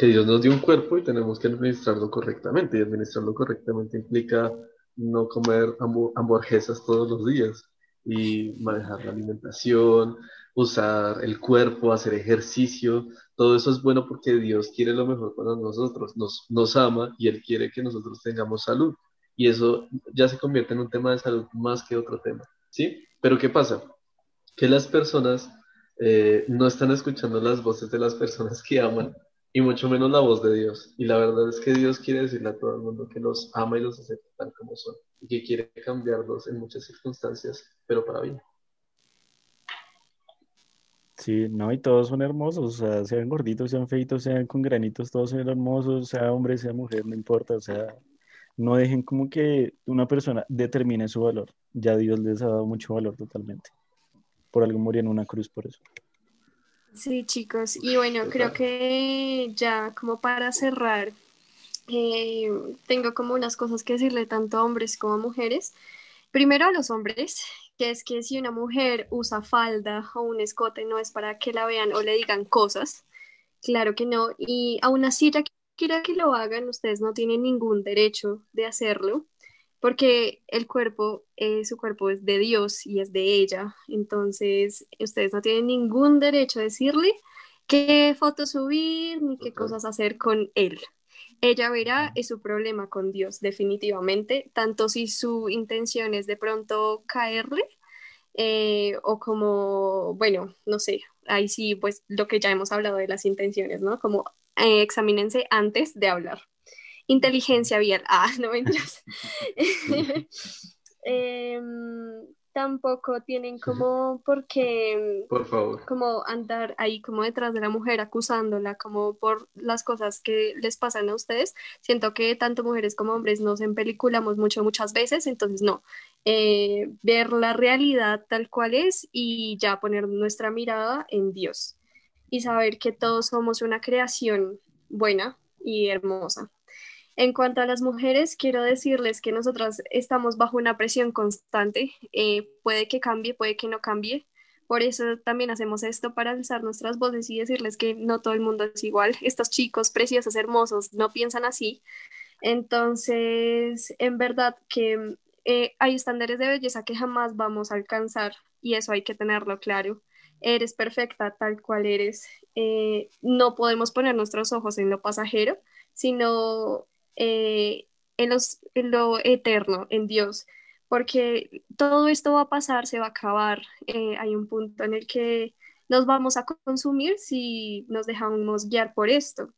que Dios nos dio un cuerpo y tenemos que administrarlo correctamente. Y administrarlo correctamente implica no comer hamburguesas todos los días y manejar la alimentación, usar el cuerpo, hacer ejercicio. Todo eso es bueno porque Dios quiere lo mejor para nosotros, nos, nos ama y Él quiere que nosotros tengamos salud. Y eso ya se convierte en un tema de salud más que otro tema. ¿Sí? Pero ¿qué pasa? Que las personas eh, no están escuchando las voces de las personas que aman y mucho menos la voz de Dios. Y la verdad es que Dios quiere decirle a todo el mundo que los ama y los acepta tal como son y que quiere cambiarlos en muchas circunstancias, pero para bien. Sí, no, y todos son hermosos, o sea, sean gorditos, sean feitos, sean con granitos, todos son hermosos, sea hombre, sea mujer, no importa, o sea, no dejen como que una persona determine su valor, ya Dios les ha dado mucho valor totalmente, por algo murió en una cruz por eso. Sí, chicos, y bueno, creo que ya como para cerrar, eh, tengo como unas cosas que decirle tanto a hombres como a mujeres. Primero a los hombres, que es que si una mujer usa falda o un escote no es para que la vean o le digan cosas, Claro que no. Y aún así, ya quiera que lo hagan, ustedes no tienen ningún derecho de hacerlo, porque el cuerpo, eh, su cuerpo es de Dios y es de ella. Entonces, ustedes no tienen ningún derecho a decirle qué fotos subir ni qué cosas hacer con él. Ella verá es su problema con Dios, definitivamente, tanto si su intención es de pronto caerle eh, o como, bueno, no sé, ahí sí, pues lo que ya hemos hablado de las intenciones, ¿no? Como eh, examínense antes de hablar. Inteligencia vial. Ah, (laughs) no mentiras. (laughs) eh, tampoco tienen como por qué, Por favor. como andar ahí como detrás de la mujer acusándola como por las cosas que les pasan a ustedes. Siento que tanto mujeres como hombres nos empeliculamos mucho muchas veces, entonces no, eh, ver la realidad tal cual es y ya poner nuestra mirada en Dios y saber que todos somos una creación buena y hermosa. En cuanto a las mujeres, quiero decirles que nosotras estamos bajo una presión constante. Eh, puede que cambie, puede que no cambie. Por eso también hacemos esto para alzar nuestras voces y decirles que no todo el mundo es igual. Estos chicos preciosos, hermosos, no piensan así. Entonces, en verdad que eh, hay estándares de belleza que jamás vamos a alcanzar y eso hay que tenerlo claro. Eres perfecta tal cual eres. Eh, no podemos poner nuestros ojos en lo pasajero, sino eh, en, los, lo eterno, en Dios, porque todo esto va a pasar, se va a acabar. Eh, hay un punto en el que nos vamos a consumir si nos dejamos guiar por esto.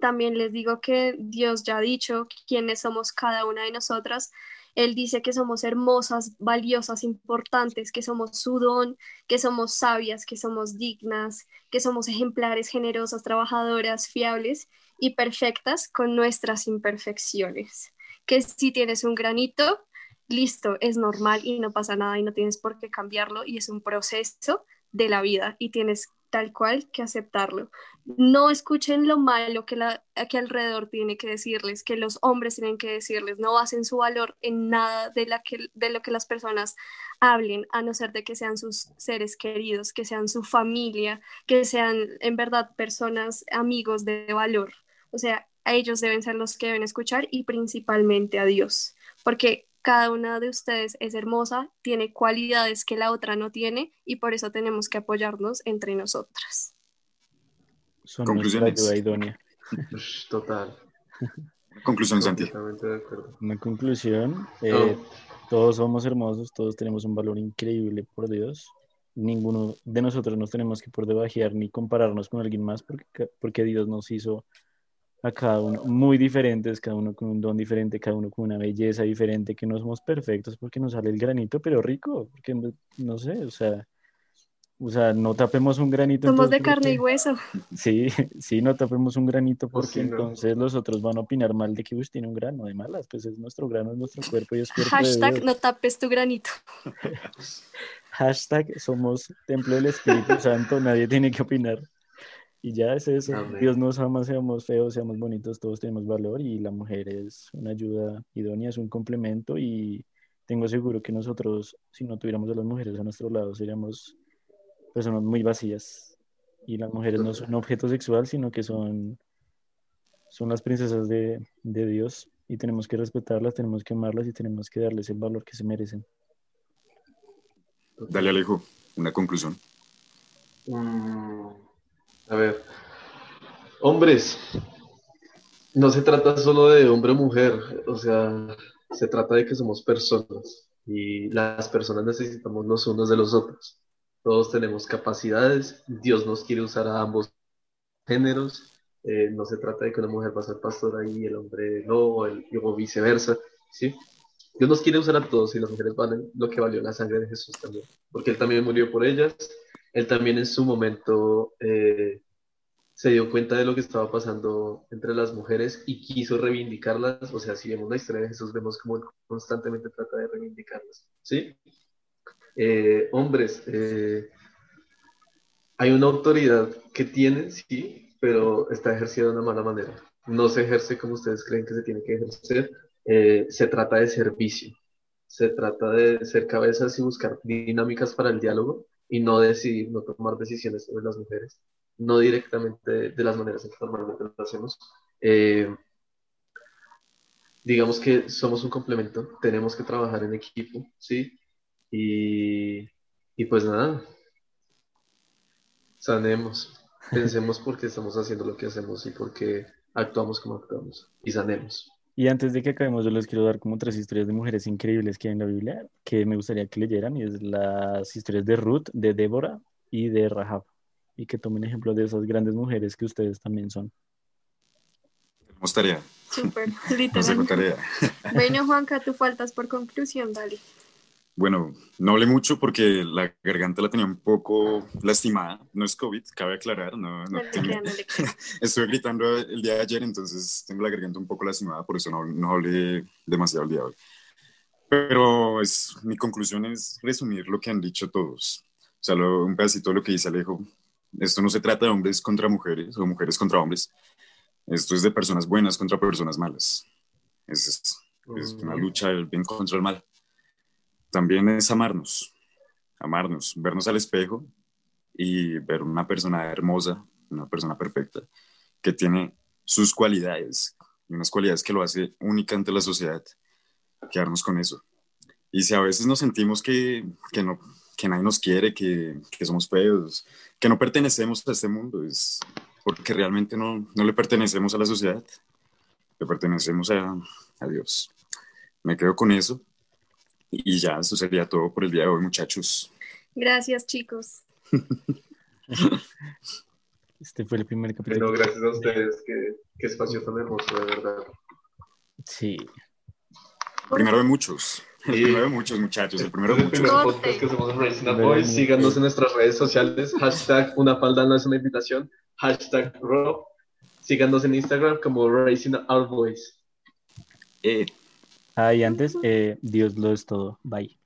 También les digo que Dios ya ha dicho quiénes somos cada una de nosotras. Él dice que somos hermosas, valiosas, importantes, que somos su don, que somos sabias, que somos dignas, que somos ejemplares, generosas, trabajadoras, fiables y perfectas con nuestras imperfecciones. Que si tienes un granito, listo, es normal y no pasa nada y no tienes por qué cambiarlo y es un proceso de la vida y tienes tal cual que aceptarlo. No escuchen lo malo que, la, que alrededor tiene que decirles, que los hombres tienen que decirles, no basen su valor en nada de, la que, de lo que las personas hablen, a no ser de que sean sus seres queridos, que sean su familia, que sean en verdad personas, amigos de valor. O sea, a ellos deben ser los que deben escuchar y principalmente a Dios, porque cada una de ustedes es hermosa, tiene cualidades que la otra no tiene y por eso tenemos que apoyarnos entre nosotras. Son nuestra ayuda idónea. (laughs) Total. Conclusión, Santi. Completamente de acuerdo. Una conclusión, eh, No. todos somos hermosos, todos tenemos un valor increíble por Dios. Ninguno de nosotros nos tenemos que por debajear ni compararnos con alguien más porque, porque Dios nos hizo a cada uno muy diferentes, cada uno con un don diferente, cada uno con una belleza diferente, que no somos perfectos porque nos sale el granito, pero rico, porque no- sé, o sea, o sea, no tapemos un granito. Somos entonces, de carne y hueso. Sí, (laughs) sí, no tapemos un granito porque sí, no. entonces los otros van a opinar mal de que Uy, tiene un grano de malas, pues es nuestro grano, es nuestro cuerpo y es cuerpo de Hashtag Dios. no tapes tu granito. (laughs) Hashtag somos templo del Espíritu (laughs) Santo, nadie tiene que opinar. Y ya es eso. Amén. Dios nos ama, seamos feos, seamos bonitos, todos tenemos valor y la mujer es una ayuda idónea, es un complemento y tengo seguro que nosotros, si no tuviéramos a las mujeres a nuestro lado, seríamos personas muy vacías. Y las mujeres no son un objeto sexual, sino que son, son las princesas de, de Dios y tenemos que respetarlas, tenemos que amarlas y tenemos que darles el valor que se merecen. Dale, Alejo, una conclusión. Mm, a ver. Hombres, no se trata solo de hombre o mujer, o sea, se trata de que somos personas y las personas necesitamos los unos de los otros. Todos tenemos capacidades, Dios nos quiere usar a ambos géneros, eh, no se trata de que una mujer va a ser pastora y el hombre no, o, el- o viceversa, ¿sí? Dios nos quiere usar a todos y las mujeres valen lo que valió la sangre de Jesús también, porque Él también murió por ellas, Él también en su momento eh, se dio cuenta de lo que estaba pasando entre las mujeres y quiso reivindicarlas, o sea, si vemos la historia de Jesús, vemos cómo constantemente trata de reivindicarlas, ¿sí? Eh, hombres, eh, hay una autoridad que tienen, sí, pero está ejercida de una mala manera. No se ejerce como ustedes creen que se tiene que ejercer. Se trata de servicio. Se trata de ser cabezas y buscar dinámicas para el diálogo y no decidir, no tomar decisiones sobre las mujeres. no directamente de, las maneras en que normalmente lo hacemos. Eh, digamos que somos un complemento, tenemos que trabajar en equipo, ¿sí? Y, y pues nada, sanemos, pensemos por qué estamos haciendo lo que hacemos y por qué actuamos como actuamos y sanemos. Y antes de que acabemos, yo les quiero dar como tres historias de mujeres increíbles que hay en la Biblia que me gustaría que leyeran, y es las historias de Ruth, de Débora y de Rahab, y que tomen ejemplo de esas grandes mujeres que ustedes también son. Tenemos tarea. Súper, (laughs) literal. Bueno, Juanca, tú faltas por conclusión, dale. Bueno, no hablé mucho porque la garganta la tenía un poco lastimada. No es COVID, cabe aclarar. No, no, (laughs) Estuve gritando el día de ayer, entonces tengo la garganta un poco lastimada, por eso no, no hablé demasiado el día de hoy. Pero es, mi conclusión es resumir lo que han dicho todos. O sea, un pedacito de lo que dice Alejo. Esto no se trata de hombres contra mujeres o mujeres contra hombres. Esto es de personas buenas contra personas malas. Es, es una mm. lucha del bien contra el mal también es amarnos, amarnos, vernos al espejo y ver una persona hermosa, una persona perfecta, que tiene sus cualidades, unas cualidades que lo hace única ante la sociedad, quedarnos con eso. Y si a veces nos sentimos que, que no, que nadie nos quiere, que, que, somos feos, que no pertenecemos a este mundo, es porque realmente no, no le pertenecemos a la sociedad, le pertenecemos a, a Dios. Me quedo con eso y ya, eso sería todo por el día de hoy, muchachos. Gracias, chicos. (laughs) Este fue el primer capítulo. Bueno, gracias a ustedes. Qué, qué espacio tan hermoso, de verdad. Sí. primero de muchos. El primero de muchos, muchachos. El primero de muchos. El podcast que hacemos en Boys. Síganos en nuestras redes sociales. Hashtag una falda no es una invitación. Hashtag Rob. Síganos en Instagram como Racing Our Boys. Eh. Ah, y antes, eh, Dios lo es todo. Bye.